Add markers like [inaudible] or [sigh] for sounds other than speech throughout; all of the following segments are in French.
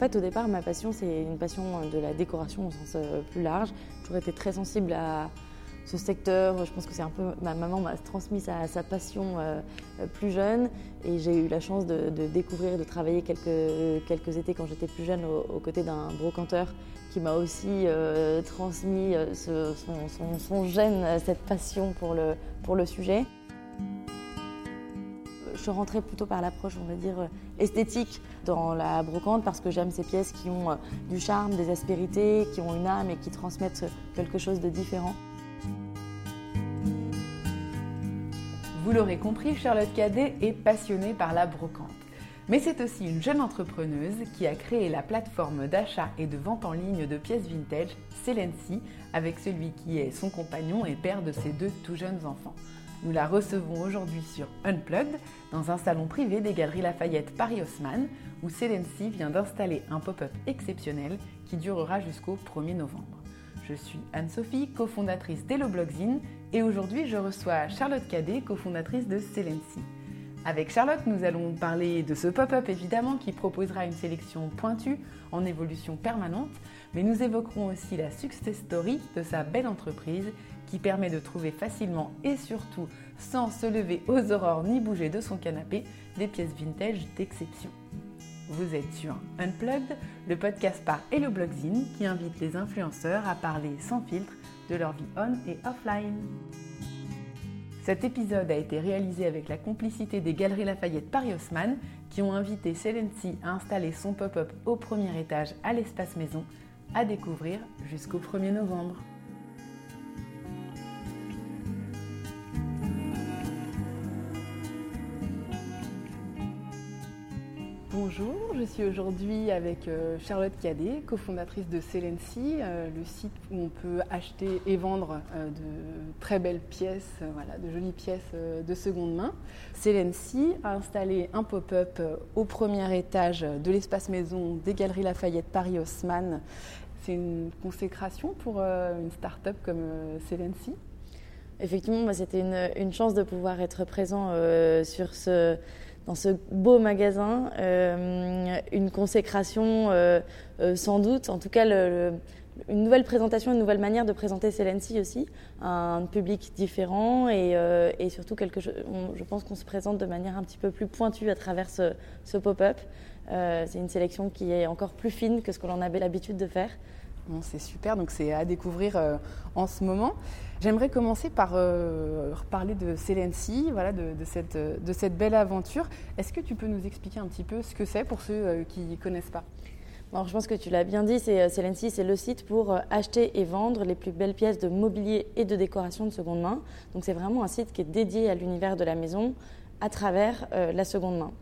fait, au départ, ma passion, c'est une passion de la décoration au sens plus large. J'ai toujours été très sensible à ce secteur. Je pense que c'est un peu. Ma maman m'a transmis sa, passion plus jeune et j'ai eu la chance de, découvrir, de travailler quelques, quelques étés quand j'étais plus jeune aux, côtés d'un brocanteur qui m'a aussi transmis son, son, son, gène, cette passion pour le, pour le sujet je rentrais plutôt par l'approche, on va dire, euh, esthétique dans la brocante parce que j'aime ces pièces qui ont euh, du charme, des aspérités, qui ont une âme et qui transmettent quelque chose de différent. Vous l'aurez compris, Charlotte Cadet est passionnée par la brocante. Mais c'est aussi une jeune entrepreneuse qui a créé la plateforme d'achat et de vente en ligne de pièces vintage, Celency, avec celui qui est son compagnon et père de ses deux tout jeunes enfants. Nous la recevons aujourd'hui sur Unplugged, dans un salon privé des Galeries Lafayette Paris-Haussmann, où Celency vient d'installer un pop-up exceptionnel qui durera jusqu'au 1er novembre. Je suis Anne-Sophie, cofondatrice d'Hello Blogzine, et aujourd'hui je reçois Charlotte Cadet, cofondatrice de Celency. Avec Charlotte, nous allons parler de ce pop-up évidemment qui proposera une sélection pointue en évolution permanente, mais nous évoquerons aussi la success story de sa belle entreprise qui permet de trouver facilement et surtout sans se lever aux aurores ni bouger de son canapé des pièces vintage d'exception. Vous êtes sur Unplugged, le podcast par Hello Blogzine qui invite les influenceurs à parler sans filtre de leur vie on et offline. Cet épisode a été réalisé avec la complicité des Galeries Lafayette Paris-Haussmann qui ont invité Celency à installer son pop-up au premier étage à l'espace maison à découvrir jusqu'au 1er novembre. Bonjour, je suis aujourd'hui avec euh, Charlotte Cadet, cofondatrice de Celency, euh, le site où on peut acheter et vendre euh, de très belles pièces, voilà, de jolies pièces de seconde main. Celency a installé un pop-up au premier étage de l'espace maison des Galeries Lafayette Paris-Haussmann. C'est une consécration pour une start-up comme Celency Effectivement, c'était une, chance de pouvoir être présent sur ce dans ce beau magasin, euh, une consécration euh, euh, sans doute, en tout cas une nouvelle présentation, une nouvelle manière de présenter Celency aussi, un public différent et, surtout quelque chose, je pense qu'on se présente de manière un petit peu plus pointue à travers ce, pop-up. c'est une sélection qui est encore plus fine que ce que l'on avait l'habitude de faire. C'est super, donc c'est à découvrir en ce moment. J'aimerais commencer par euh, parler de Celency, voilà, de, cette, de, cette, belle aventure. Est-ce que tu peux nous expliquer un petit peu ce que c'est pour ceux euh, qui ne connaissent pas? Alors, je pense que tu l'as bien dit, c'est, euh, c'est le site pour acheter et vendre les plus belles pièces de mobilier et de décoration de seconde main. Donc c'est vraiment un site qui est dédié à l'univers de la maison à travers la seconde main.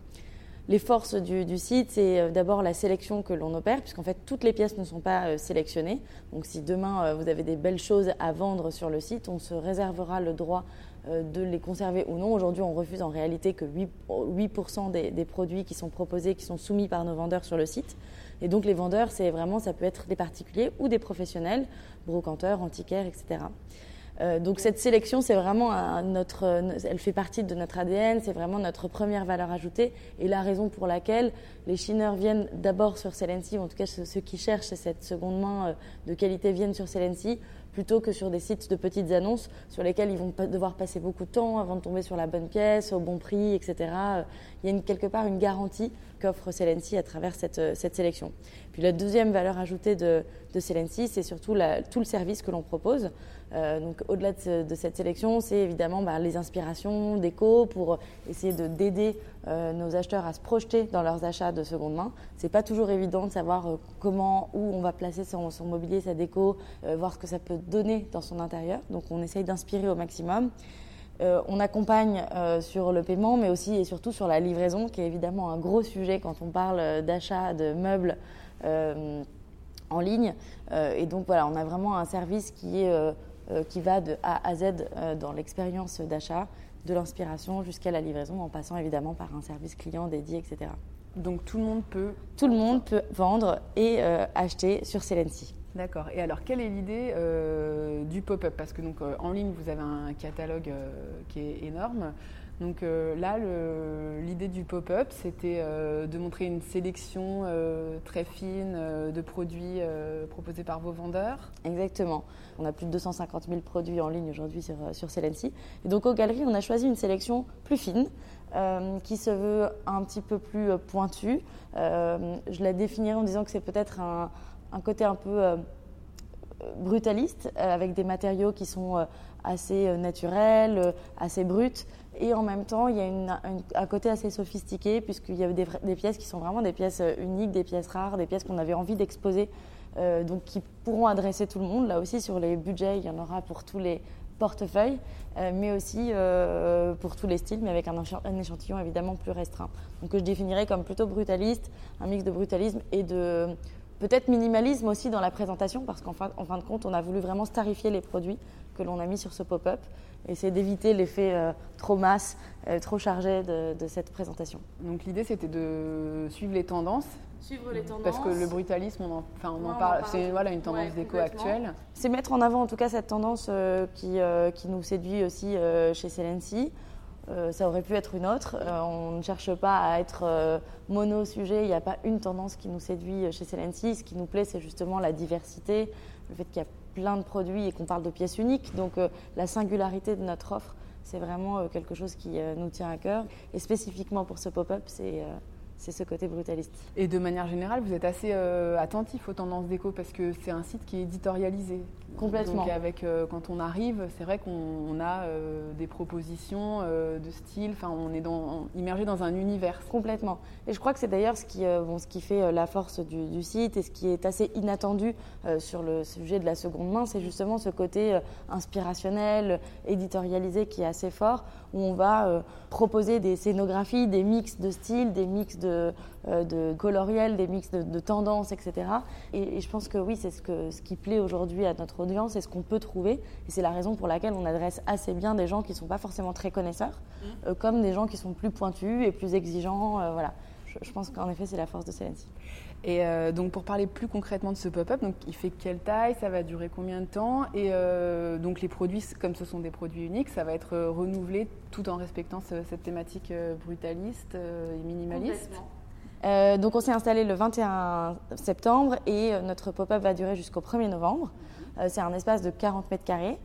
Les forces du, site, c'est euh, d'abord la sélection que l'on opère, puisqu'en fait toutes les pièces ne sont pas euh, sélectionnées. Donc si demain euh, vous avez des belles choses à vendre sur le site, on se réservera le droit de les conserver ou non. Aujourd'hui, on refuse en réalité que 8%, des, produits qui sont proposés, qui sont soumis par nos vendeurs sur le site. Et donc les vendeurs, c'est vraiment, ça peut être des particuliers ou des professionnels, brocanteurs, antiquaires, etc. Euh, donc cette sélection, c'est vraiment notre, elle fait partie de notre ADN, c'est vraiment notre première valeur ajoutée. Et la raison pour laquelle les chineurs viennent d'abord sur Celency, en tout cas ceux qui cherchent cette seconde main euh, de qualité viennent sur Celency plutôt que sur des sites de petites annonces sur lesquels ils vont devoir passer beaucoup de temps avant de tomber sur la bonne pièce, au bon prix, etc. Il y a quelque part une garantie qu'offre Celency à travers cette, cette, sélection. Puis la deuxième valeur ajoutée de, de Celency, c'est surtout tout le service que l'on propose. Euh, donc au-delà de, cette sélection, c'est évidemment bah, les inspirations, déco pour essayer de d'aider euh, nos acheteurs à se projeter dans leurs achats de seconde main. C'est pas toujours évident de savoir euh, comment, où on va placer son, mobilier, sa déco, voir ce que ça peut donner dans son intérieur. Donc on essaye d'inspirer au maximum. on accompagne sur le paiement, mais aussi et surtout sur la livraison, qui est évidemment un gros sujet quand on parle d'achat de meubles en ligne. et donc voilà, on a vraiment un service qui est euh, qui va de A à Z euh, dans l'expérience d'achat, de l'inspiration jusqu'à la livraison, en passant évidemment par un service client dédié, etc. Donc tout le monde peut Tout le monde peut vendre et euh, acheter sur Celency. D'accord. Et alors, quelle est l'idée du pop-up? Parce que donc en ligne, vous avez un catalogue qui est énorme. Donc euh, là, l'idée du pop-up, c'était euh, de montrer une sélection euh, très fine de produits proposés par vos vendeurs. Exactement. On a plus de 250 000 produits en ligne aujourd'hui sur, sur Celency. Et donc aux galeries, on a choisi une sélection plus fine, qui se veut un petit peu plus pointue. je la définirais en disant que c'est peut-être un, un, côté un peu brutaliste, avec des matériaux qui sont assez naturels, assez bruts, et en même temps, il y a un côté assez sophistiqué, puisqu'il y a des, pièces qui sont vraiment des pièces euh, uniques, des pièces rares, des pièces qu'on avait envie d'exposer, euh, donc qui pourront adresser tout le monde. Là aussi, sur les budgets, il y en aura pour tous les portefeuilles, euh, mais aussi pour tous les styles, mais avec un, échantillon évidemment plus restreint. Donc que je définirais comme plutôt brutaliste, un mix de brutalisme et de peut-être minimalisme aussi dans la présentation, parce qu'en fin, fin de compte, on a voulu vraiment starifier les produits que l'on a mis sur ce pop-up essayer d'éviter l'effet euh, trop masse, euh, trop chargé de, cette présentation. Donc l'idée c'était de suivre les tendances. Suivre les tendances. Parce que le brutalisme, on en, enfin, on en parle, c'est voilà, une tendance déco actuelle. C'est mettre en avant en tout cas cette tendance euh, qui, qui, nous séduit aussi chez Celency. ça aurait pu être une autre. on ne cherche pas à être mono-sujet. Il n'y a pas une tendance qui nous séduit chez Celency. Ce qui nous plaît, c'est justement la diversité, le fait qu'il y a plein de produits et qu'on parle de pièces uniques. Donc euh, la singularité de notre offre, c'est vraiment euh, quelque chose qui euh, nous tient à cœur. Et spécifiquement pour ce pop-up, c'est c'est ce côté brutaliste. Et de manière générale, vous êtes assez euh, attentif aux tendances déco parce que c'est un site qui est éditorialisé. Complètement. Donc avec, euh, quand on arrive, c'est vrai qu'on a euh, des propositions de style, enfin on est dans, immergé dans un univers. Complètement. Et je crois que c'est d'ailleurs ce, qui, bon, ce qui fait la force du, du, site et ce qui est assez inattendu sur le sujet de la seconde main, c'est justement ce côté inspirationnel, éditorialisé qui est assez fort, où on va proposer des scénographies, des mix de styles, des mix de de, euh, de coloriel, des mix de, tendances, etc. Et, je pense que oui, c'est ce, que, ce qui plaît aujourd'hui à notre audience et ce qu'on peut trouver. Et c'est la raison pour laquelle on adresse assez bien des gens qui ne sont pas forcément très connaisseurs, mmh. euh, comme des gens qui sont plus pointus et plus exigeants. Euh, voilà. Je, pense qu'en effet, c'est la force de Celency. Et euh, donc pour parler plus concrètement de ce pop-up, donc il fait quelle taille, ça va durer combien de temps Et euh, donc les produits, comme ce sont des produits uniques, ça va être euh, renouvelé tout en respectant cette thématique brutaliste et minimaliste? donc on s'est installé le 21 septembre et notre pop-up va durer jusqu'au 1er novembre. C'est un espace de 40 mètres carrés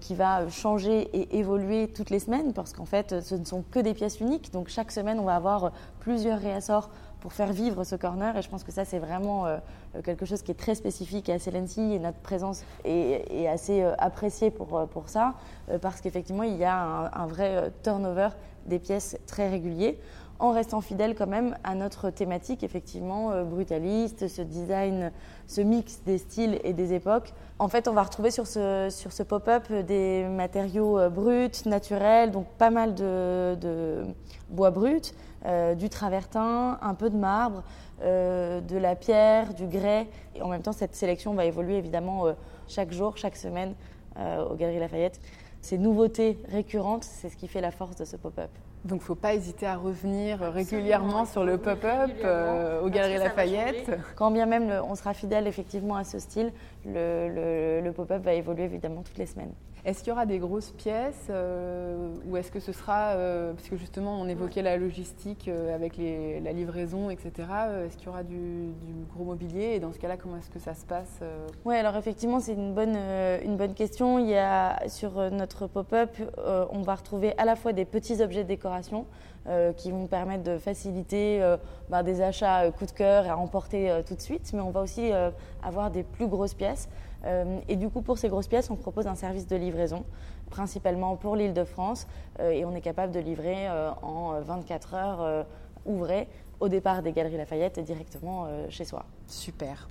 qui va changer et évoluer toutes les semaines parce qu'en fait ce ne sont que des pièces uniques. Donc chaque semaine on va avoir plusieurs réassorts pour faire vivre ce corner. Et je pense que ça, c'est vraiment euh, quelque chose qui est très spécifique à Celency et notre présence est, assez euh, appréciée euh, pour ça, parce qu'effectivement, il y a un, vrai turnover des pièces très régulier en restant fidèle quand même à notre thématique effectivement brutaliste, ce design, ce mix des styles et des époques. En fait, on va retrouver sur ce, pop-up des matériaux bruts, naturels, donc pas mal de, bois brut, euh, du travertin, un peu de marbre, euh, de la pierre, du grès. Et en même temps, cette sélection va évoluer évidemment euh, chaque jour, chaque semaine aux Galeries Lafayette. Ces nouveautés récurrentes, c'est ce qui fait la force de ce pop-up. Donc, il ne faut pas hésiter à revenir régulièrement sur le pop-up aux Galeries Lafayette. Quand bien même on sera fidèle effectivement à ce style, le pop-up va évoluer évidemment toutes les semaines. Est-ce qu'il y aura des grosses pièces euh, ou est-ce que ce sera, euh, parce que justement on évoquait la logistique euh, avec la livraison, etc. est-ce qu'il y aura du, gros mobilier et dans ce cas-là, comment est-ce que ça se passe Oui, alors effectivement c'est une bonne, une bonne question. Il y a sur notre pop-up, on va retrouver à la fois des petits objets de décoration qui vont permettre de faciliter ben, des achats coup de cœur et à emporter tout de suite, mais on va aussi avoir des plus grosses pièces. Euh, et du coup, pour ces grosses pièces, on propose un service de livraison, principalement pour l'île de France, euh, et on est capable de livrer euh, en 24 heures ouvrées au départ des Galeries Lafayette et directement chez soi. Super.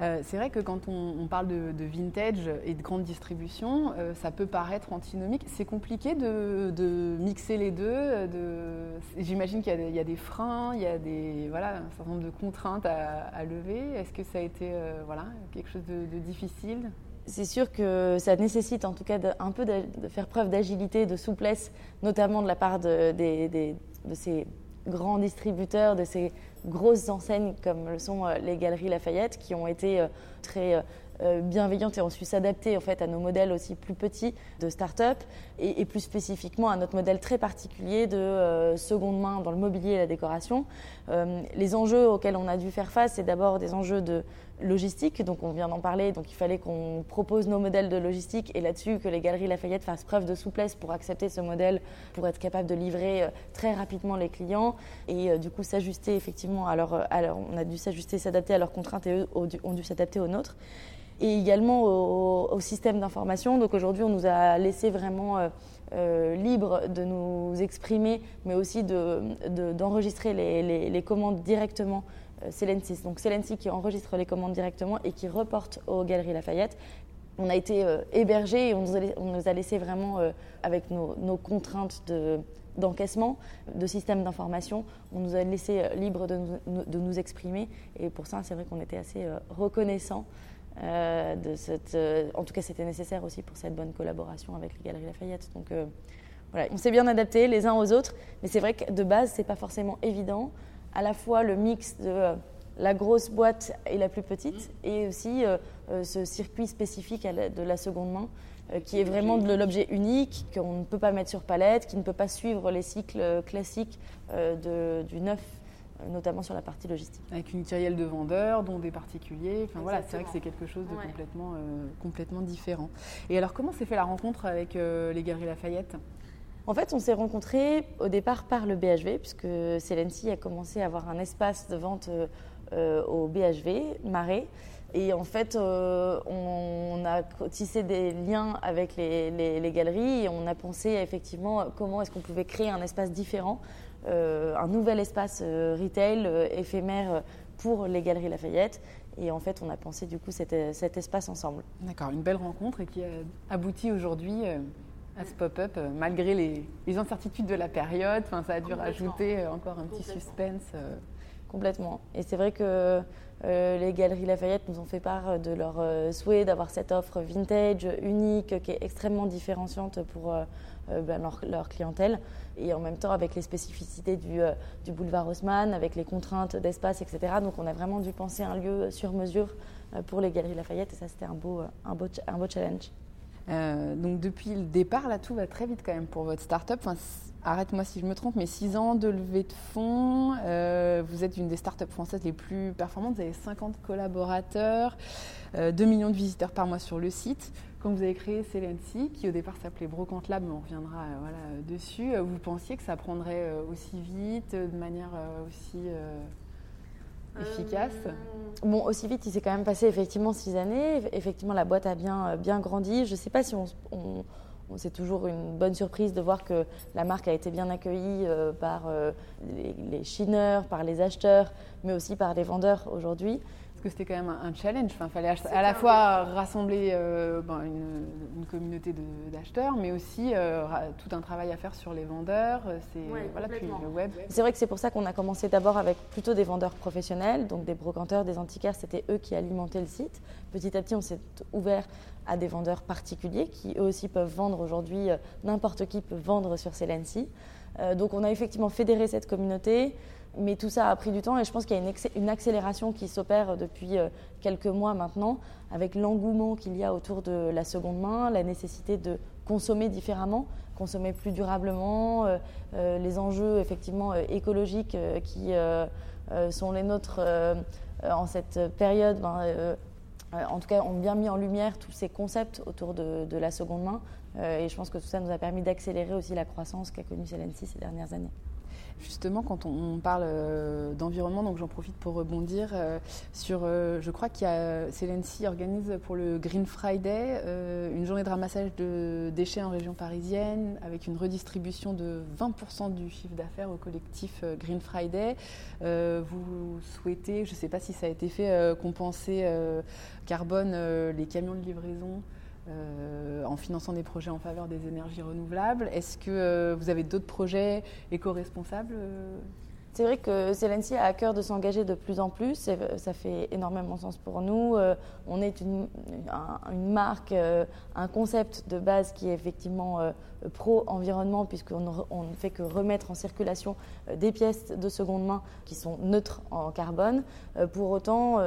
Euh, c'est vrai que quand on, parle de, vintage et de grande distribution, euh, ça peut paraître antinomique. C'est compliqué de, mixer les deux. J'imagine qu'il y, a des freins, il y a des, voilà, un certain nombre de contraintes à, lever. Est-ce que ça a été euh, voilà, quelque chose de, difficile? C'est sûr que ça nécessite en tout cas un peu de, faire preuve d'agilité, de souplesse, notamment de la part de, de ces grands distributeurs, de ces grosses enseignes comme le sont euh, les Galeries Lafayette, qui ont été euh, très bienveillantes et ont su s'adapter en fait à nos modèles aussi plus petits de start-up et, plus spécifiquement à notre modèle très particulier de seconde main dans le mobilier et la décoration. les enjeux auxquels on a dû faire face, c'est d'abord des enjeux de logistique, donc on vient d'en parler, donc il fallait qu'on propose nos modèles de logistique et là-dessus que les galeries Lafayette fassent preuve de souplesse pour accepter ce modèle, pour être capable de livrer euh, très rapidement les clients et euh, du coup s'ajuster effectivement à leur, on a dû s'ajuster, s'adapter à leurs contraintes et eux ont dû s'adapter aux nôtres. Et également au, système d'information. Donc aujourd'hui, on nous a laissé vraiment euh, libre de nous exprimer, mais aussi d'enregistrer de, les, commandes directement Celensis. Donc Celensis qui enregistre les commandes directement et qui reporte aux Galeries Lafayette. On a été euh, hébergés et on nous, a, laissé vraiment, euh, avec nos, contraintes d'encaissement, de système d'information, on nous a laissé euh, libre de nous, exprimer. Et pour ça, c'est vrai qu'on était assez reconnaissants de cette. en tout cas, c'était nécessaire aussi pour cette bonne collaboration avec les Galeries Lafayette. Donc voilà, on s'est bien adapté les uns aux autres, mais c'est vrai que de base, c'est pas forcément évident à la fois le mix de euh, la grosse boîte et la plus petite, et aussi euh, euh, ce circuit spécifique de la seconde main, qui est vraiment de l'objet unique, qu'on ne peut pas mettre sur palette, qui ne peut pas suivre les cycles classiques du neuf notamment sur la partie logistique. Avec une kyrielle de vendeurs, dont des particuliers. Enfin voilà, c'est vrai que c'est quelque chose de complètement, complètement différent. Et alors, comment s'est fait la rencontre avec les Galeries Lafayette? En fait, on s'est rencontrés au départ par le BHV, puisque Celency a commencé à avoir un espace de vente euh, au BHV, Marais. Et en fait, euh, on, a tissé des liens avec les, galeries et on a pensé effectivement comment est-ce qu'on pouvait créer un espace différent, euh, un nouvel espace retail éphémère pour les galeries Lafayette. Et en fait, on a pensé du coup cet, cet espace ensemble. D'accord, une belle rencontre et qui aboutit aujourd'hui à ce pop-up, euh, malgré les, incertitudes de la période. Enfin, ça a dû rajouter euh, encore un petit suspense. Euh. Complètement. Et c'est vrai que les Galeries Lafayette nous ont fait part de leur souhait d'avoir cette offre vintage, unique, qui est extrêmement différenciante pour ben, leur, clientèle. Et en même temps, avec les spécificités du, du boulevard Haussmann, avec les contraintes d'espace, etc. Donc, on a vraiment dû penser un lieu sur mesure pour les Galeries Lafayette. Et ça, c'était un beau, un, beau, un beau challenge. Euh, donc depuis le départ, là, tout va très vite quand même pour votre start-up. Arrête-moi si je me trompe, mais 6 ans de levée de fonds. Euh, vous êtes une des start-up françaises les plus performantes. Vous avez 50 collaborateurs, 2 euh, millions de visiteurs par mois sur le site. Quand vous avez créé Celency, qui au départ s'appelait Brocante Lab, mais on reviendra dessus, vous pensiez que ça prendrait aussi vite, de manière aussi efficace euh, Bon, aussi vite, il s'est quand même passé effectivement six années. Effectivement, la boîte a bien, euh, bien grandi. Je ne sais pas si on, c'est toujours une bonne surprise de voir que la marque a été bien accueillie euh, par les, les, chineurs, par les acheteurs, mais aussi par les vendeurs aujourd'hui parce que c'était quand même un, challenge. Enfin, il fallait à la fois rassembler euh, ben, une, communauté d'acheteurs, mais aussi euh, tout un travail à faire sur les vendeurs. Euh, c'est voilà, le web. C'est vrai que c'est pour ça qu'on a commencé d'abord avec plutôt des vendeurs professionnels, donc des brocanteurs, des antiquaires. C'était eux qui alimentaient le site. Petit à petit, on s'est ouvert à des vendeurs particuliers qui eux aussi peuvent vendre aujourd'hui. N'importe qui peut vendre sur Celency. donc, on a effectivement fédéré cette communauté. Mais tout ça a pris du temps et je pense qu'il y a une, accélération qui s'opère depuis euh, quelques mois maintenant avec l'engouement qu'il y a autour de la seconde main, la nécessité de consommer différemment, consommer plus durablement, euh, euh, les enjeux effectivement écologiques qui sont les nôtres en cette période. Ben, en tout cas, ont bien mis en lumière tous ces concepts autour de, la seconde main. et je pense que tout ça nous a permis d'accélérer aussi la croissance qu'a connue Celency ces dernières années. Justement, quand on, parle euh, d'environnement, donc j'en profite pour rebondir euh, sur, euh, je crois qu'il y a Celency organise pour le Green Friday une journée de ramassage de déchets en région parisienne avec une redistribution de 20% du chiffre d'affaires au collectif Green Friday. vous souhaitez, je ne sais pas si ça a été fait, compenser carbone les camions de livraison euh, en finançant des projets en faveur des énergies renouvelables. Est-ce que euh, vous avez d'autres projets éco-responsables euh? C'est vrai que Celency a à cœur de s'engager de plus en plus. Ça fait énormément sens pour nous. On est une, marque, un concept de base qui est effectivement pro-environnement, puisqu'on ne fait que remettre en circulation des pièces de seconde main qui sont neutres en carbone. Pour autant,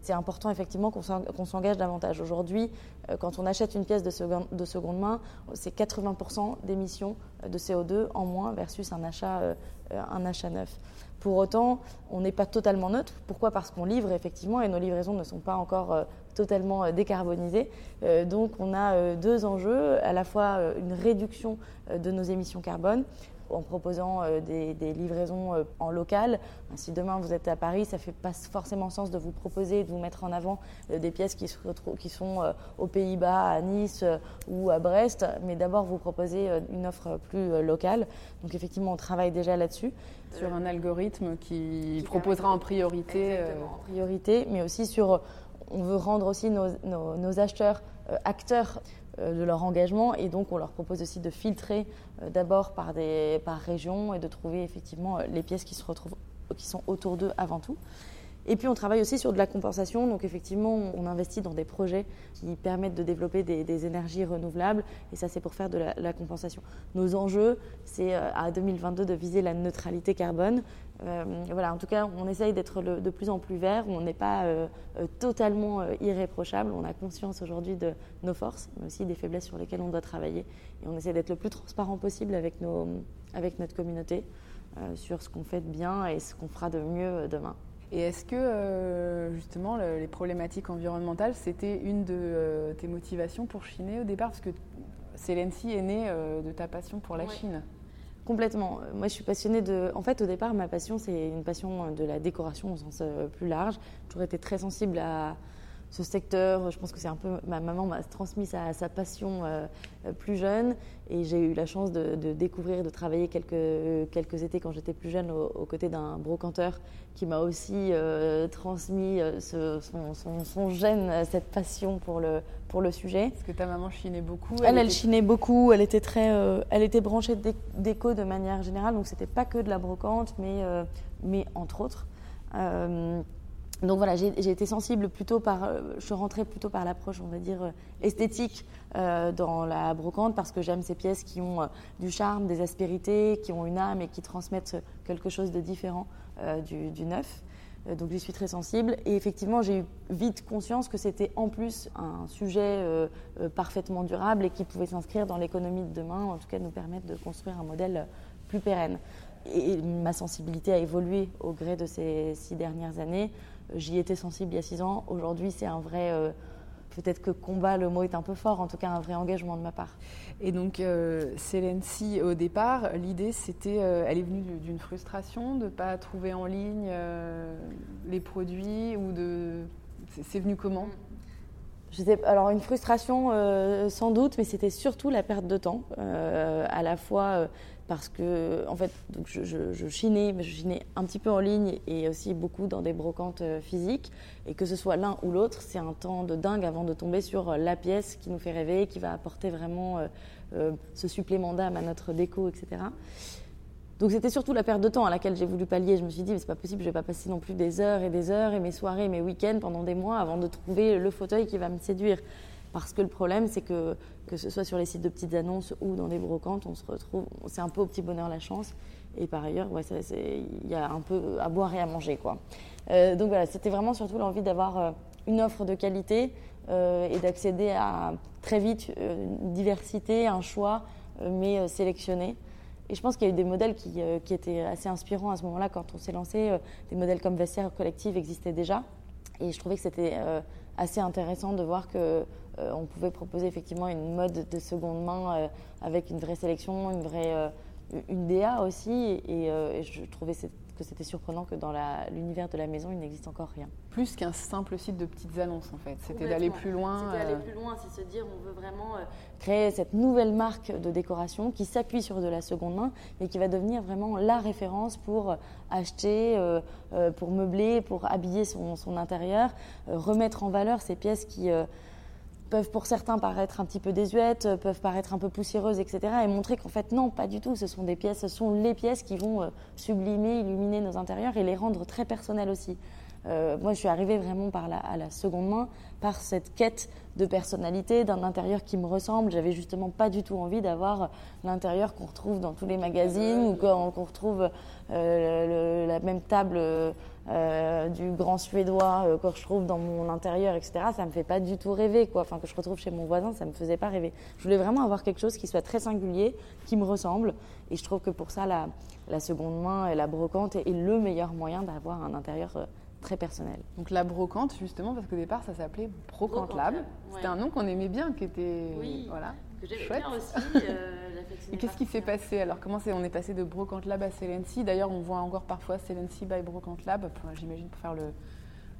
c'est important effectivement qu'on s'engage davantage. Aujourd'hui, quand on achète une pièce de seconde, de seconde main, c'est 80% d'émissions de CO2 en moins versus un achat, un achat neuf. Pour autant, on n'est pas totalement neutre. Pourquoi? Parce qu'on livre effectivement et nos livraisons ne sont pas encore euh, totalement euh, décarbonisées. Euh, donc on a deux enjeux, à la fois une réduction de nos émissions carbone en proposant des, livraisons en local. Si demain vous êtes à Paris, ça ne fait pas forcément sens de vous proposer de vous mettre en avant des pièces qui, qui sont aux Pays-Bas, à Nice ou à Brest, mais d'abord vous proposer une offre plus locale. Donc effectivement, on travaille déjà là-dessus. Sur un algorithme qui, proposera en priorité. Euh, en priorité, mais aussi sur. On veut rendre aussi nos, acheteurs euh, acteurs euh, de leur engagement et donc on leur propose aussi de filtrer d'abord par, par région et de trouver effectivement les pièces qui se retrouvent qui sont autour d'eux avant tout. Et puis on travaille aussi sur de la compensation. Donc effectivement, on investit dans des projets qui permettent de développer des, énergies renouvelables. Et ça, c'est pour faire de la, compensation. Nos enjeux, c'est euh, à 2022 de viser la neutralité carbone. Euh, voilà, en tout cas, on essaye d'être de plus en plus vert. On n'est pas euh, totalement irréprochable. On a conscience aujourd'hui de nos forces, mais aussi des faiblesses sur lesquelles on doit travailler. Et on essaie d'être le plus transparent possible avec, avec notre communauté sur ce qu'on fait de bien et ce qu'on fera de mieux demain. Et est-ce que euh, justement les problématiques environnementales, c'était une de euh, tes motivations pour chiner au départ? Parce que Celency est né euh, de ta passion pour la Chine. Complètement. Moi, je suis passionnée de. En fait, au départ, ma passion, c'est une passion de la décoration au sens plus large. J'ai toujours été très sensible à, ce secteur. Je pense que c'est un peu. Ma maman m'a transmis sa, sa passion euh, plus jeune et j'ai eu la chance de, découvrir, de travailler quelques, quelques étés quand j'étais plus jeune aux, côtés d'un brocanteur qui m'a aussi euh, transmis euh, son, son, gène, cette passion pour le, pour le sujet. Est-ce que ta maman chinait beaucoup Elle, elle, chinait beaucoup. Elle était, très, elle était branchée déco de manière générale, donc c'était pas que de la brocante, mais, mais entre autres. Donc voilà, j'ai été sensible plutôt par, euh, je rentrais plutôt par l'approche, on va dire, euh, esthétique euh, dans la brocante parce que j'aime ces pièces qui ont du charme, des aspérités, qui ont une âme et qui transmettent quelque chose de différent du, neuf. donc j'y suis très sensible et effectivement j'ai eu vite conscience que c'était en plus un sujet parfaitement durable et qui pouvait s'inscrire dans l'économie de demain, en tout cas nous permettre de construire un modèle plus pérenne. Et ma sensibilité a évolué au gré de ces six dernières années. J'y étais sensible il y a six ans. Aujourd'hui, c'est un vrai. Euh, peut-être que combat, le mot est un peu fort, en tout cas un vrai engagement de ma part. Et donc, euh, Célency, au départ, l'idée, c'était, euh, elle est venue d'une frustration de ne pas trouver en ligne euh, les produits ou de. C'est venu comment? Alors une frustration sans doute, mais c'était surtout la perte de temps, à la fois parce que en fait donc je, je, chinais mais je chinais un petit peu en ligne et aussi beaucoup dans des brocantes euh, physiques. Et que ce soit l'un ou l'autre c'est un temps de dingue avant de tomber sur euh, la pièce qui nous fait rêver qui va apporter vraiment euh, ce supplément d'âme à notre déco etc donc c'était surtout la perte de temps à laquelle j'ai voulu pallier. Je me suis dit mais c'est pas possible je vais pas passer non plus des heures et des heures et mes soirées mes week-ends pendant des mois avant de trouver le fauteuil qui va me séduire parce que le problème, c'est que, que ce soit sur les sites de petites annonces ou dans des brocantes, on se retrouve, c'est un peu au petit bonheur la chance. Et par ailleurs, il y a un peu à boire et à manger. Quoi. Euh, donc voilà, c'était vraiment surtout l'envie d'avoir euh, une offre de qualité euh, et d'accéder à très vite une diversité, un choix, mais sélectionné. Et je pense qu'il y a eu des modèles qui, qui étaient assez inspirants à ce moment-là quand on s'est lancé. des modèles comme Vestiaire Collective existaient déjà. Et je trouvais que c'était assez intéressant de voir que euh, on pouvait proposer effectivement une mode de seconde main euh, avec une vraie sélection, une vraie euh, une DA aussi. Et, je trouvais que c'était surprenant que dans l'univers de la maison, il n'existe encore rien. Plus qu'un simple site de petites annonces, en fait. C'était d'aller plus loin. C'était d'aller plus loin, c'est se dire on veut vraiment créer cette nouvelle marque de décoration qui s'appuie sur de la seconde main, mais qui va devenir vraiment la référence pour acheter, pour meubler, pour habiller son, son intérieur, remettre en valeur ces pièces qui peuvent pour certains paraître un petit peu désuètes, peuvent paraître un peu poussiéreuses, etc. Et montrer qu'en fait, non, pas du tout. Ce sont des pièces, ce sont les pièces qui vont sublimer, illuminer nos intérieurs et les rendre très personnels aussi. Euh, moi, je suis arrivée vraiment par la, à la seconde main, par cette quête de personnalité, d'un intérieur qui me ressemble. J'avais justement pas du tout envie d'avoir l'intérieur qu'on retrouve dans tous les magazines ou qu'on retrouve euh, la même table euh, du grand suédois que je trouve dans mon intérieur, etc. Ça me fait pas du tout rêver, quoi. Enfin, que je retrouve chez mon voisin, ça me faisait pas rêver. Je voulais vraiment avoir quelque chose qui soit très singulier, qui me ressemble. Et je trouve que pour ça, la, seconde main et la brocante est le meilleur moyen d'avoir un intérieur très personnel. Donc la brocante, justement, parce qu'au départ, ça s'appelait Brocante Lab. C'était un nom qu'on aimait bien, qui était oui, voilà, que chouette. Bien aussi. Euh, [laughs] Et qu'est-ce qui s'est passé Alors, comment c'est On est passé de Brocante Lab à Celency. D'ailleurs, on voit encore parfois Celency by Brocante Lab, j'imagine pour faire le,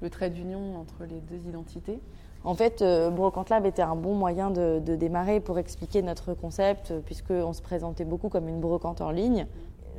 le trait d'union entre les deux identités. En fait, euh, Brocante Lab était un bon moyen de, de, démarrer pour expliquer notre concept, puisqu'on se présentait beaucoup comme une brocante en ligne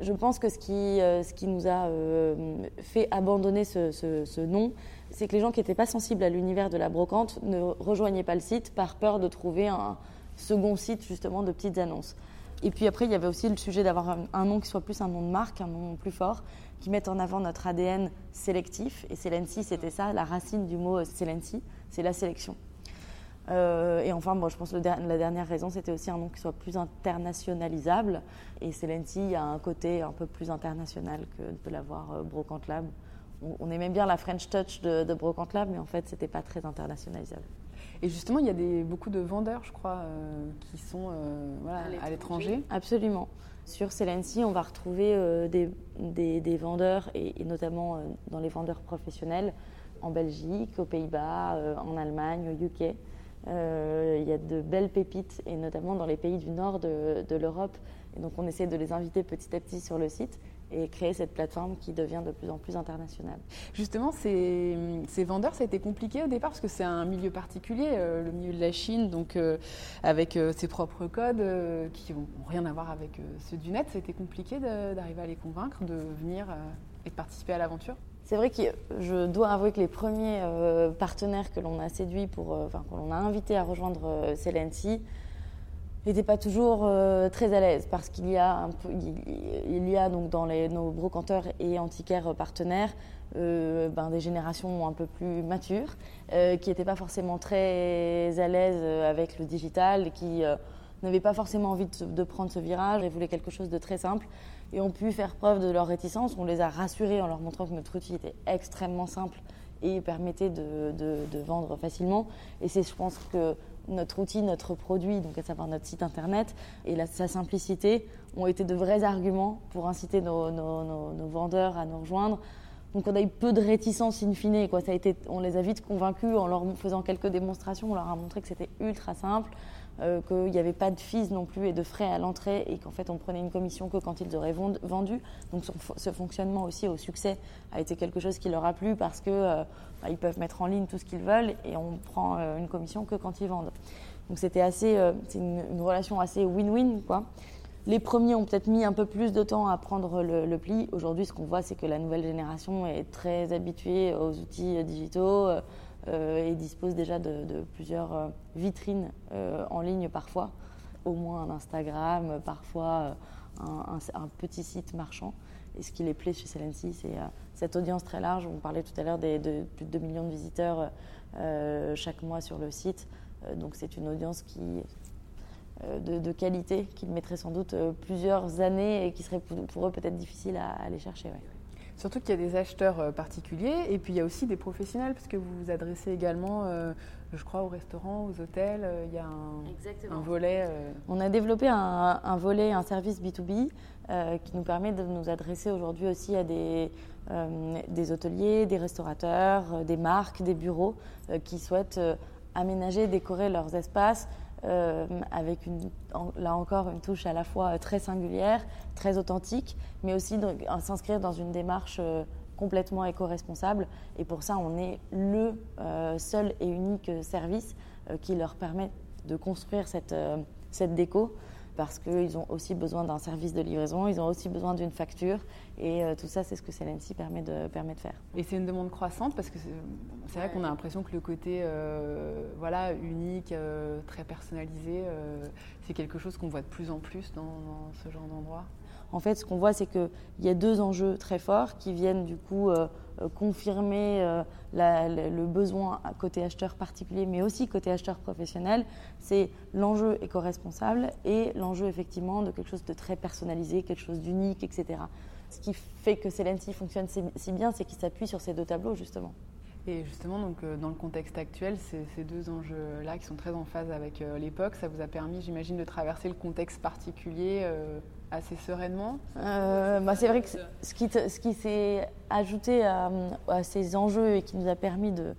je pense que ce qui, euh, nous a euh, fait abandonner ce, nom, c'est que les gens qui n'étaient pas sensibles à l'univers de la brocante ne rejoignaient pas le site par peur de trouver un second site justement de petites annonces. Et puis après, il y avait aussi le sujet d'avoir un, nom qui soit plus un nom de marque, un nom plus fort, qui mette en avant notre ADN sélectif. Et Celency, c'était ça, la racine du mot Celency, c'est la sélection. Euh, et enfin, moi, je pense que la dernière raison, c'était aussi un nom qui soit plus internationalisable. Et Celency a un côté un peu plus international que de l'avoir euh, Brocante Lab. On, aimait bien la French Touch de, de Brocante Lab, mais en fait, c'était pas très internationalisable. Et justement, il y a des, beaucoup de vendeurs, je crois, euh, qui sont voilà, à l'étranger. Absolument. Sur Celency, on va retrouver des, des, des, vendeurs, et, et notamment dans les vendeurs professionnels, en Belgique, aux Pays-Bas, en Allemagne, au UK. Euh, il y a de belles pépites, et notamment dans les pays du nord de, l'Europe. Donc on essaie de les inviter petit à petit sur le site et créer cette plateforme qui devient de plus en plus internationale. Justement, ces, vendeurs, ça a été compliqué au départ parce que c'est un milieu particulier, euh, le milieu de la Chine, donc euh, avec ses propres codes qui n'ont rien à voir avec ceux du net. Ça a été compliqué d'arriver à les convaincre de venir et de participer à l'aventure c'est vrai que je dois avouer que les premiers euh, partenaires que l'on a séduits, pour, euh, enfin, que l'on a invités à rejoindre euh, Celency, n'étaient pas toujours très à l'aise parce qu'il y a, il, y a donc dans nos brocanteurs et antiquaires partenaires ben, des générations un peu plus matures qui n'étaient pas forcément très à l'aise avec le digital, qui n'avaient pas forcément envie de, de prendre ce virage et voulaient quelque chose de très simple et ont pu faire preuve de leur réticence. On les a rassurés en leur montrant que notre outil était extrêmement simple et permettait de, de, vendre facilement. Et c'est, je pense, que notre outil, notre produit, donc à savoir notre site internet et sa simplicité, ont été de vrais arguments pour inciter nos, nos, nos, vendeurs à nous rejoindre. Donc on a eu peu de réticence in fine. Quoi. Ça a été, on les a vite convaincus en leur faisant quelques démonstrations. On leur a montré que c'était ultra simple, euh, qu'il n'y avait pas de fees non plus et de frais à l'entrée et qu'en fait on prenait une commission que quand ils auraient vendu. Donc ce fonctionnement aussi au succès a été quelque chose qui leur a plu parce qu'ils euh, bah, peuvent mettre en ligne tout ce qu'ils veulent et on prend euh, une commission que quand ils vendent. Donc c'était assez, c'est une, relation assez win-win quoi. Les premiers ont peut-être mis un peu plus de temps à prendre le, le pli. Aujourd'hui, ce qu'on voit, c'est que la nouvelle génération est très habituée aux outils digitaux. Euh, et dispose déjà de, plusieurs euh, vitrines euh, en ligne parfois, au moins un Instagram, parfois un, petit site marchand. Et ce qui les plaît chez Celency, c'est cette audience très large. On parlait tout à l'heure de plus de 2 millions de visiteurs chaque mois sur le site. donc c'est une audience qui, de, de, qualité qui mettrait sans doute plusieurs années et qui serait pour, eux peut-être difficile à, aller chercher. Surtout qu'il y a des acheteurs euh, particuliers et puis il y a aussi des professionnels parce que vous vous adressez également, euh, je crois, aux restaurants, aux hôtels. Euh, il y a un, volet. On a développé un, volet, un service B2B qui nous permet de nous adresser aujourd'hui aussi à des, des hôteliers, des restaurateurs, des marques, des bureaux qui souhaitent aménager, décorer leurs espaces euh, avec là encore une touche à la fois euh, très singulière, très authentique, mais aussi s'inscrire dans une démarche euh, complètement éco-responsable. Et pour ça, on est le seul et unique service qui leur permet de construire cette, cette déco parce qu'ils ont aussi besoin d'un service de livraison, ils ont aussi besoin d'une facture. Et tout ça, c'est ce que Celency permet de, permet de faire. Et c'est une demande croissante parce que c'est vrai qu'on a l'impression que le côté voilà, unique, très personnalisé, c'est quelque chose qu'on voit de plus en plus dans ce genre d'endroit. En fait, ce qu'on voit, c'est qu'il y a deux enjeux très forts qui viennent du coup euh, euh, confirmer euh, le besoin côté acheteur particulier, mais aussi côté acheteur professionnel. C'est l'enjeu éco-responsable et l'enjeu effectivement de quelque chose de très personnalisé, quelque chose d'unique, etc. Ce qui fait que Celency fonctionne si bien, c'est qu'il s'appuie sur ces deux tableaux justement. Et justement, donc, dans le contexte actuel, ces, deux enjeux-là qui sont très en phase avec l'époque, ça vous a permis, j'imagine, de traverser le contexte particulier assez sereinement? Euh, bah, C'est vrai que ce qui, s'est ajouté à, ces enjeux et qui nous a permis de,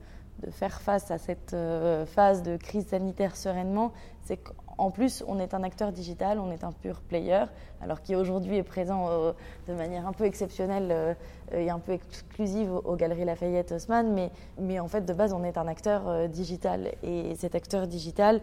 faire face à cette euh, phase de crise sanitaire sereinement, c'est que en plus, on est un acteur digital, on est un pur player, alors qui aujourd'hui est présent euh, de manière un peu exceptionnelle euh, et un peu exclusive aux, Galeries Lafayette Haussmann, mais, en fait, de base, on est un acteur euh, digital. Et cet acteur digital,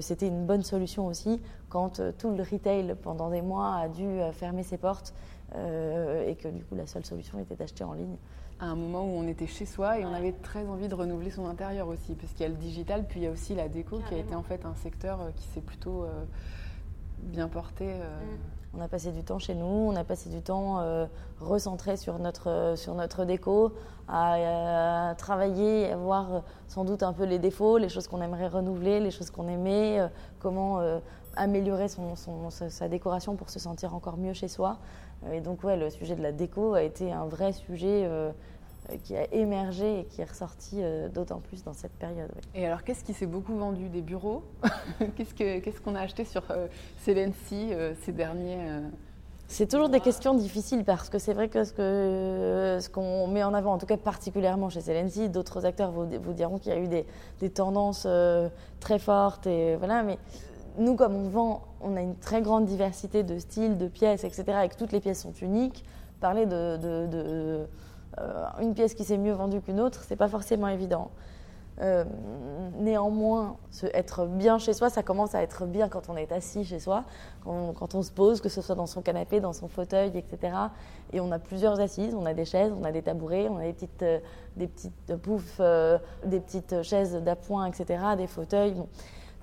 c'était une bonne solution aussi quand tout le retail, pendant des mois, a dû fermer ses portes et que du coup, la seule solution était d'acheter en ligne à un moment où on était chez soi et on avait très envie de renouveler son intérieur aussi, parce qu'il y a le digital, puis il y a aussi la déco qui a été en fait un secteur euh, qui s'est plutôt euh, bien porté. Euh. Mm. On a passé du temps chez nous, on a passé du temps recentré sur notre, sur notre déco, à, travailler, à voir sans doute un peu les défauts, les choses qu'on aimerait renouveler, les choses qu'on aimait, comment améliorer son, sa décoration pour se sentir encore mieux chez soi. Et donc, ouais, le sujet de la déco a été un vrai sujet euh, qui a émergé et qui est ressorti euh, d'autant plus dans cette période. Et alors, qu'est-ce qui s'est beaucoup vendu Des bureaux [laughs] Qu'est-ce qu'on a acheté sur euh, Celency ces derniers c'est toujours des questions difficiles parce que c'est vrai que ce qu'on met en avant, en tout cas particulièrement chez Celency, d'autres acteurs vous, vous diront qu'il y a eu des, des tendances très fortes et voilà, mais nous, comme on vend, on a une très grande diversité de styles, de pièces, etc., et que toutes les pièces sont uniques. Parler de, euh, pièce qui s'est mieux vendue qu'une autre, c'est pas forcément évident. Euh, néanmoins, être bien chez soi, ça commence à être bien quand on est assis chez soi, quand, on se pose, que ce soit dans son canapé, dans son fauteuil, etc. Et on a plusieurs assises, on a des chaises, on a des tabourets, on a des petites, euh, des petites poufs, des petites chaises d'appoint, etc., des fauteuils.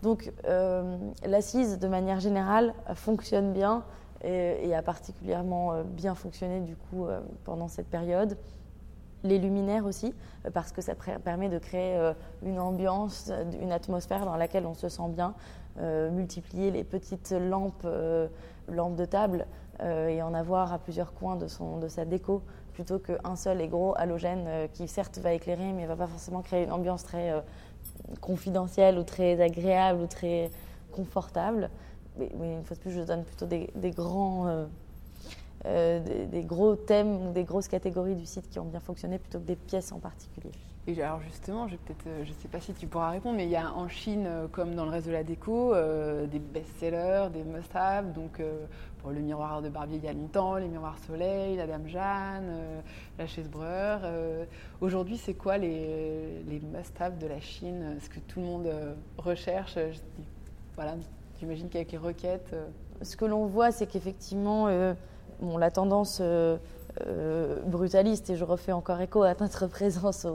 Donc euh, l'assise, de manière générale, fonctionne bien et, a particulièrement euh, bien fonctionné du coup euh, pendant cette période. Les luminaires aussi, parce que ça permet de créer une ambiance, une atmosphère dans laquelle on se sent bien. multiplier les petites lampes, lampes de table et en avoir à plusieurs coins de, son, de sa déco plutôt qu'un seul et gros halogène qui certes va éclairer mais va pas forcément créer une ambiance très confidentielle ou très agréable ou très confortable. Mais, une fois de plus, je donne plutôt des, grands, euh, euh, des, gros thèmes ou des grosses catégories du site qui ont bien fonctionné plutôt que des pièces en particulier. Et alors justement, je ne euh, sais pas si tu pourras répondre, mais il y a en Chine, comme dans le reste de la déco, des best-sellers, des must-have. Donc le miroir de Barbier il y a longtemps, les miroirs Soleil, la Dame Jeanne, la chaise Breur. Aujourd'hui, c'est quoi les, les must-have de la Chine Ce que tout le monde recherche Voilà, j'imagine qu'avec les requêtes. Ce que l'on voit, c'est qu'effectivement, bon, la tendance euh, brutaliste, et je refais encore écho à notre [laughs] présence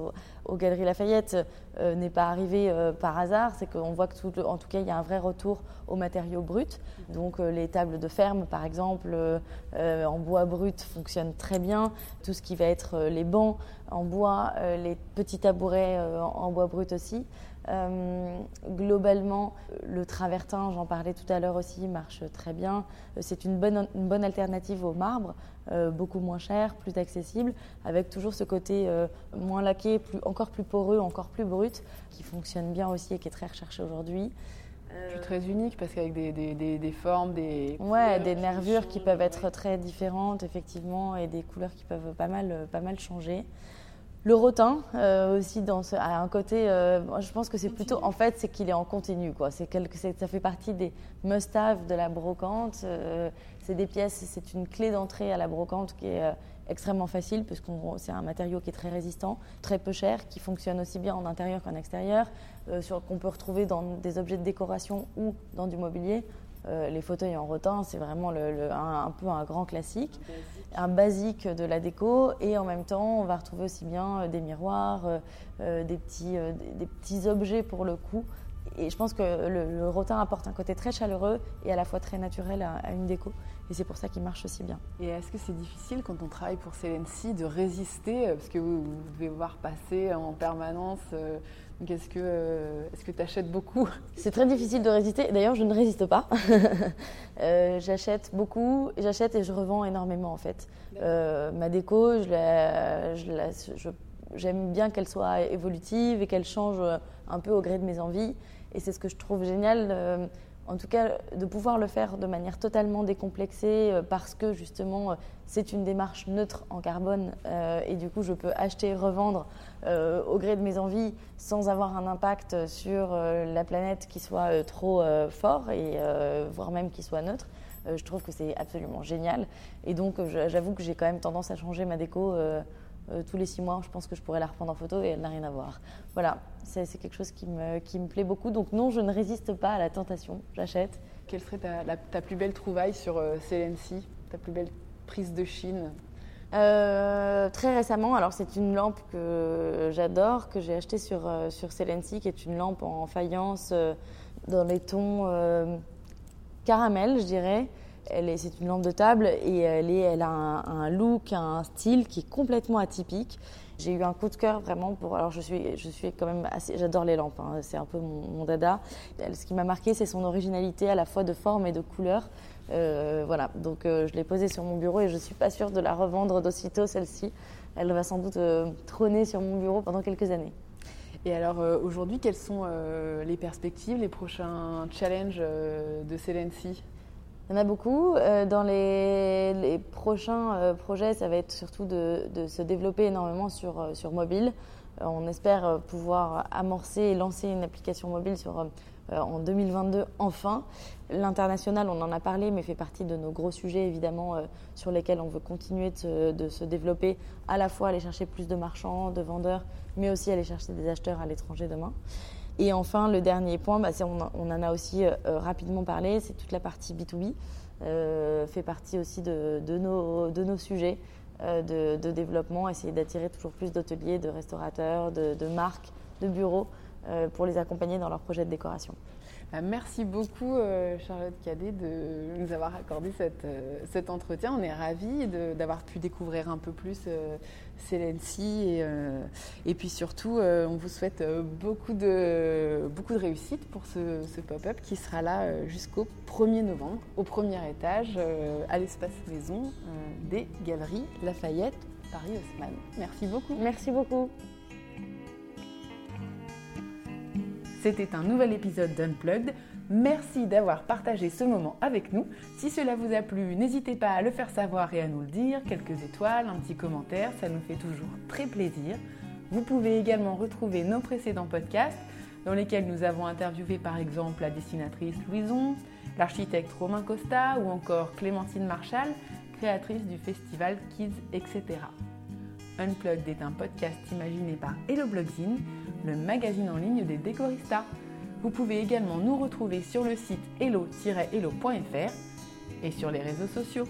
aux Galeries Lafayette, euh, n'est pas arrivé euh, par hasard. C'est qu'on voit que, tout, en tout cas, il y a un vrai retour aux matériaux bruts. Donc, les tables de ferme, par exemple, en bois brut, fonctionnent très bien. Tout ce qui va être les bancs en bois, les petits tabourets en bois brut aussi. Globalement, le travertin, j'en parlais tout à l'heure aussi, marche très bien. C'est une bonne, une bonne alternative au marbre, euh, beaucoup moins cher, plus accessible, avec toujours ce côté moins laqué, plus, encore plus poreux, encore plus brut, qui fonctionne bien aussi et qui est très recherché aujourd'hui. Puis très unique parce qu'avec des, des, des, formes, des. Ouais, des nervures qui peuvent être très différentes, effectivement, et des couleurs qui peuvent pas mal, pas mal changer. Le rotin euh, aussi dans ce, a un côté, euh, je pense que c'est plutôt, en fait, c'est qu'il est en continu, quoi. C'est quelque, ça fait partie des must-have de la brocante. Euh, c'est des pièces, c'est une clé d'entrée à la brocante qui est extrêmement facile parce que c'est un matériau qui est très résistant, très peu cher, qui fonctionne aussi bien en intérieur qu'en extérieur, qu'on peut retrouver dans des objets de décoration ou dans du mobilier. les fauteuils en rotin, c'est vraiment un, peu un grand classique, un basique de la déco. Et en même temps, on va retrouver aussi bien des miroirs, des, petits, des, petits objets pour le coup. Et je pense que le, rotin apporte un côté très chaleureux et à la fois très naturel à une déco. Et c'est pour ça qu'il marche aussi bien. Et est-ce que c'est difficile quand on travaille pour Celency de résister euh, Parce que vous, devez voir passer en permanence. Euh, est-ce que euh, est-ce que tu achètes beaucoup? C'est très difficile de résister. D'ailleurs, je ne résiste pas. [laughs] j'achète beaucoup, j'achète et je revends énormément en fait. ma déco, j'aime bien qu'elle soit évolutive et qu'elle change un peu au gré de mes envies. Et c'est ce que je trouve génial en tout cas de pouvoir le faire de manière totalement décomplexée euh, parce que justement euh, c'est une démarche neutre en carbone euh, et du coup je peux acheter et revendre au gré de mes envies sans avoir un impact sur la planète qui soit trop fort et voire même qui soit neutre. je trouve que c'est absolument génial et donc j'avoue que j'ai quand même tendance à changer ma déco euh, tous les six mois, je pense que je pourrais la reprendre en photo et elle n'a rien à voir. Voilà, c'est quelque chose qui me, qui me plaît beaucoup. Donc non, je ne résiste pas à la tentation, j'achète. Quelle serait ta, ta, plus belle trouvaille sur euh, CNC Ta plus belle prise de Chine? Euh, très récemment, alors c'est une lampe que j'adore, que j'ai achetée sur, sur qui est une lampe en faïence dans les tons caramel, je dirais c'est une lampe de table et elle, elle a un, look, un style qui est complètement atypique. J'ai eu un coup de cœur vraiment pour. Alors je suis, je suis quand même assez. J'adore les lampes, hein, c'est un peu mon, dada. Ce qui m'a marqué, c'est son originalité à la fois de forme et de couleur. Euh, voilà, donc euh, je l'ai posée sur mon bureau et je ne suis pas sûre de la revendre d'aussitôt celle-ci. Elle va sans doute euh, trôner sur mon bureau pendant quelques années. Et alors aujourd'hui, quelles sont les perspectives, les prochains challenges de Celency il y en a beaucoup. Euh, dans les, prochains euh, projets, ça va être surtout de, se développer énormément sur, euh, mobile. on espère pouvoir amorcer et lancer une application mobile sur, en 2022 enfin. L'international, on en a parlé, mais fait partie de nos gros sujets évidemment sur lesquels on veut continuer de se, développer, à la fois aller chercher plus de marchands, de vendeurs, mais aussi aller chercher des acheteurs à l'étranger demain. Et enfin, le dernier point, bah, on, en a aussi euh, rapidement parlé, c'est toute la partie B2B, euh, fait partie aussi de, nos, sujets euh, de, développement, essayer d'attirer toujours plus d'hôteliers, de restaurateurs, de, marques, de bureaux pour les accompagner dans leurs projets de décoration. Bah, merci beaucoup euh, Charlotte Cadet de nous avoir accordé euh, cet entretien. On est ravis d'avoir pu découvrir un peu plus euh, Celency et, puis surtout on vous souhaite beaucoup de, beaucoup de réussite pour ce, ce pop-up qui sera là jusqu'au 1er novembre au premier étage à l'espace maison des Galeries Lafayette Paris Haussmann. Merci beaucoup. Merci beaucoup. C'était un nouvel épisode d'Unplugged. Merci d'avoir partagé ce moment avec nous. Si cela vous a plu, n'hésitez pas à le faire savoir et à nous le dire. Quelques étoiles, un petit commentaire, ça nous fait toujours très plaisir. Vous pouvez également retrouver nos précédents podcasts dans lesquels nous avons interviewé par exemple la dessinatrice Louison, l'architecte Romain Costa ou encore Clémentine Marchal, créatrice du festival Kids, etc. Unplugged est un podcast imaginé par Hello Blogzine, le magazine en ligne des décoristas. Vous pouvez également nous retrouver sur le site hello-hello.fr et sur les réseaux sociaux.